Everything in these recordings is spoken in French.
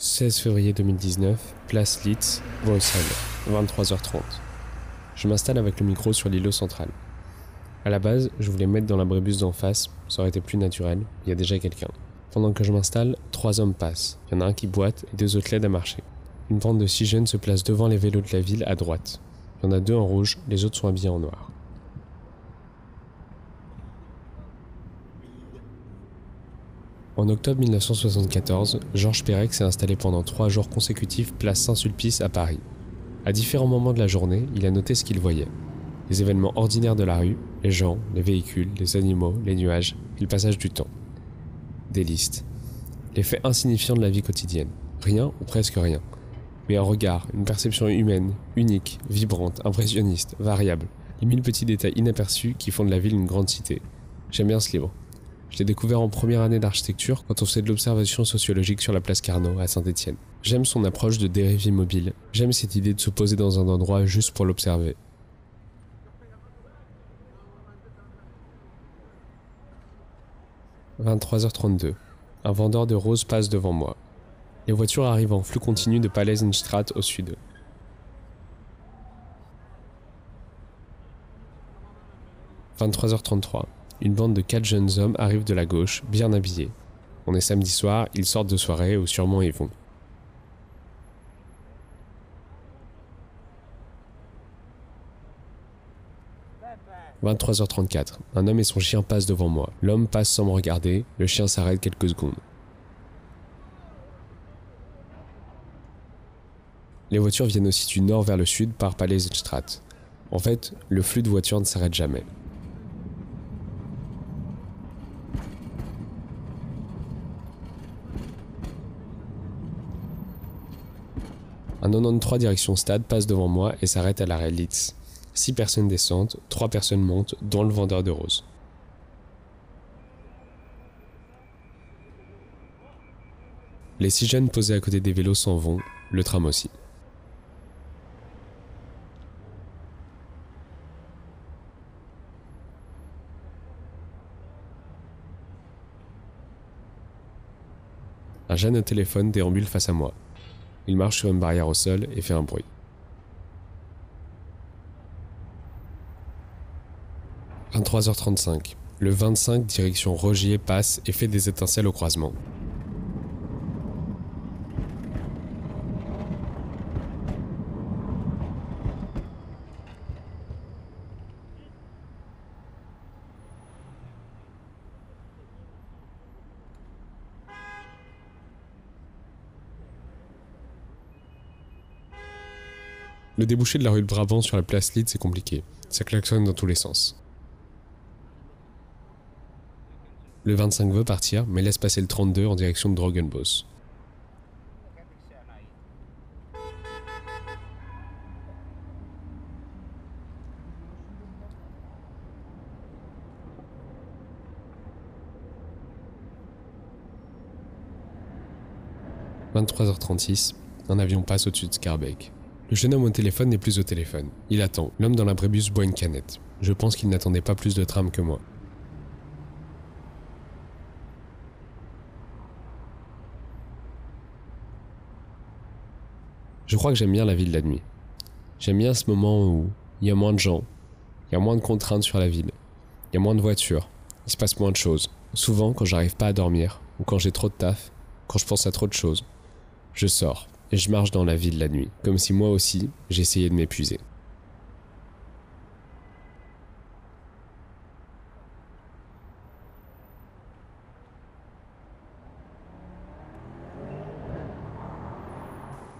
16 février 2019, place Litz, Bruxelles, 23h30. Je m'installe avec le micro sur l'îlot central. À la base, je voulais mettre dans la brébus d'en face, ça aurait été plus naturel, il y a déjà quelqu'un. Pendant que je m'installe, trois hommes passent. Il y en a un qui boite et deux autres l'aident à marcher. Une bande de six jeunes se place devant les vélos de la ville à droite. Il y en a deux en rouge, les autres sont habillés en noir. En octobre 1974, Georges Perec s'est installé pendant trois jours consécutifs place Saint-Sulpice à Paris. À différents moments de la journée, il a noté ce qu'il voyait. Les événements ordinaires de la rue, les gens, les véhicules, les animaux, les nuages le passage du temps. Des listes. Les faits insignifiants de la vie quotidienne. Rien ou presque rien. Mais un regard, une perception humaine, unique, vibrante, impressionniste, variable. Les mille petits détails inaperçus qui font de la ville une grande cité. J'aime bien ce livre. Je l'ai découvert en première année d'architecture quand on faisait de l'observation sociologique sur la place Carnot à Saint-Étienne. J'aime son approche de dérive immobile. J'aime cette idée de se poser dans un endroit juste pour l'observer. « 23h32. Un vendeur de roses passe devant moi. Les voitures arrivent en flux continu de Paleisenstraat au sud. « 23h33. Une bande de quatre jeunes hommes arrive de la gauche, bien habillés. On est samedi soir, ils sortent de soirée ou sûrement ils vont. « 23h34. Un homme et son chien passent devant moi. L'homme passe sans me regarder, le chien s'arrête quelques secondes. Les voitures viennent aussi du nord vers le sud par Paleisenstraat. En fait, le flux de voitures ne s'arrête jamais. Un 93 direction stade passe devant moi et s'arrête à l'arrêt Litz. Six personnes descendent, trois personnes montent, dont le vendeur de roses. Les six jeunes posés à côté des vélos s'en vont, le tram aussi. Un jeune au téléphone déambule face à moi. Il marche sur une barrière au sol et fait un bruit. « 23h35. Le 25 direction Rogier passe et fait des étincelles au croisement. Le débouché de la rue de Brabant sur la place Lid, c'est compliqué. Ça klaxonne dans tous les sens. Le 25 veut partir, mais laisse passer le 32 en direction de Drogenbos. « 23h36, un avion passe au-dessus de Scarbeck. Le jeune homme au téléphone n'est plus au téléphone. Il attend. L'homme dans l'abrébus boit une canette. Je pense qu'il n'attendait pas plus de tram que moi. Je crois que j'aime bien la ville la nuit. J'aime bien ce moment où il y a moins de gens, il y a moins de contraintes sur la ville, il y a moins de voitures, il se passe moins de choses. Souvent, quand j'arrive pas à dormir, ou quand j'ai trop de taf, quand je pense à trop de choses, je sors, je marche dans la ville la nuit, comme si moi aussi j'essayais de m'épuiser.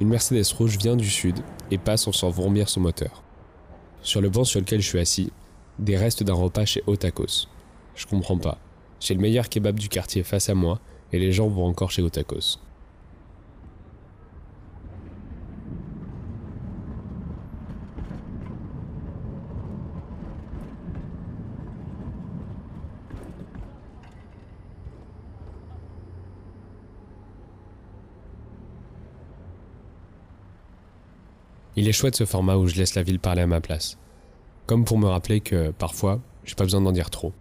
Une Mercedes rouge vient du sud et passe en sans vomir son moteur. Sur le banc sur lequel je suis assis, des restes d'un repas chez Otakos. Je comprends pas. J'ai le meilleur kebab du quartier face à moi et les gens vont encore chez Otakos. Il est chouette ce format où je laisse la ville parler à ma place. Comme pour me rappeler que, parfois, j'ai pas besoin d'en dire trop.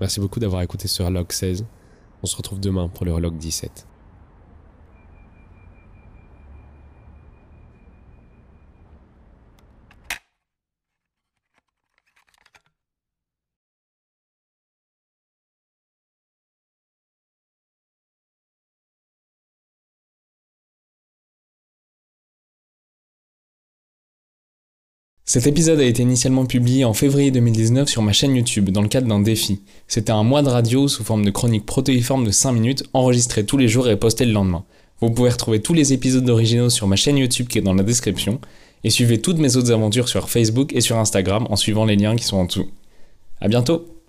Merci beaucoup d'avoir écouté ce log 16. On se retrouve demain pour le log 17. Cet épisode a été initialement publié en février 2019 sur ma chaîne YouTube dans le cadre d'un défi. C'était un mois de radio sous forme de chronique protéiforme de 5 minutes enregistrée tous les jours et postée le lendemain. Vous pouvez retrouver tous les épisodes originaux sur ma chaîne YouTube qui est dans la description et suivez toutes mes autres aventures sur Facebook et sur Instagram en suivant les liens qui sont en dessous. A bientôt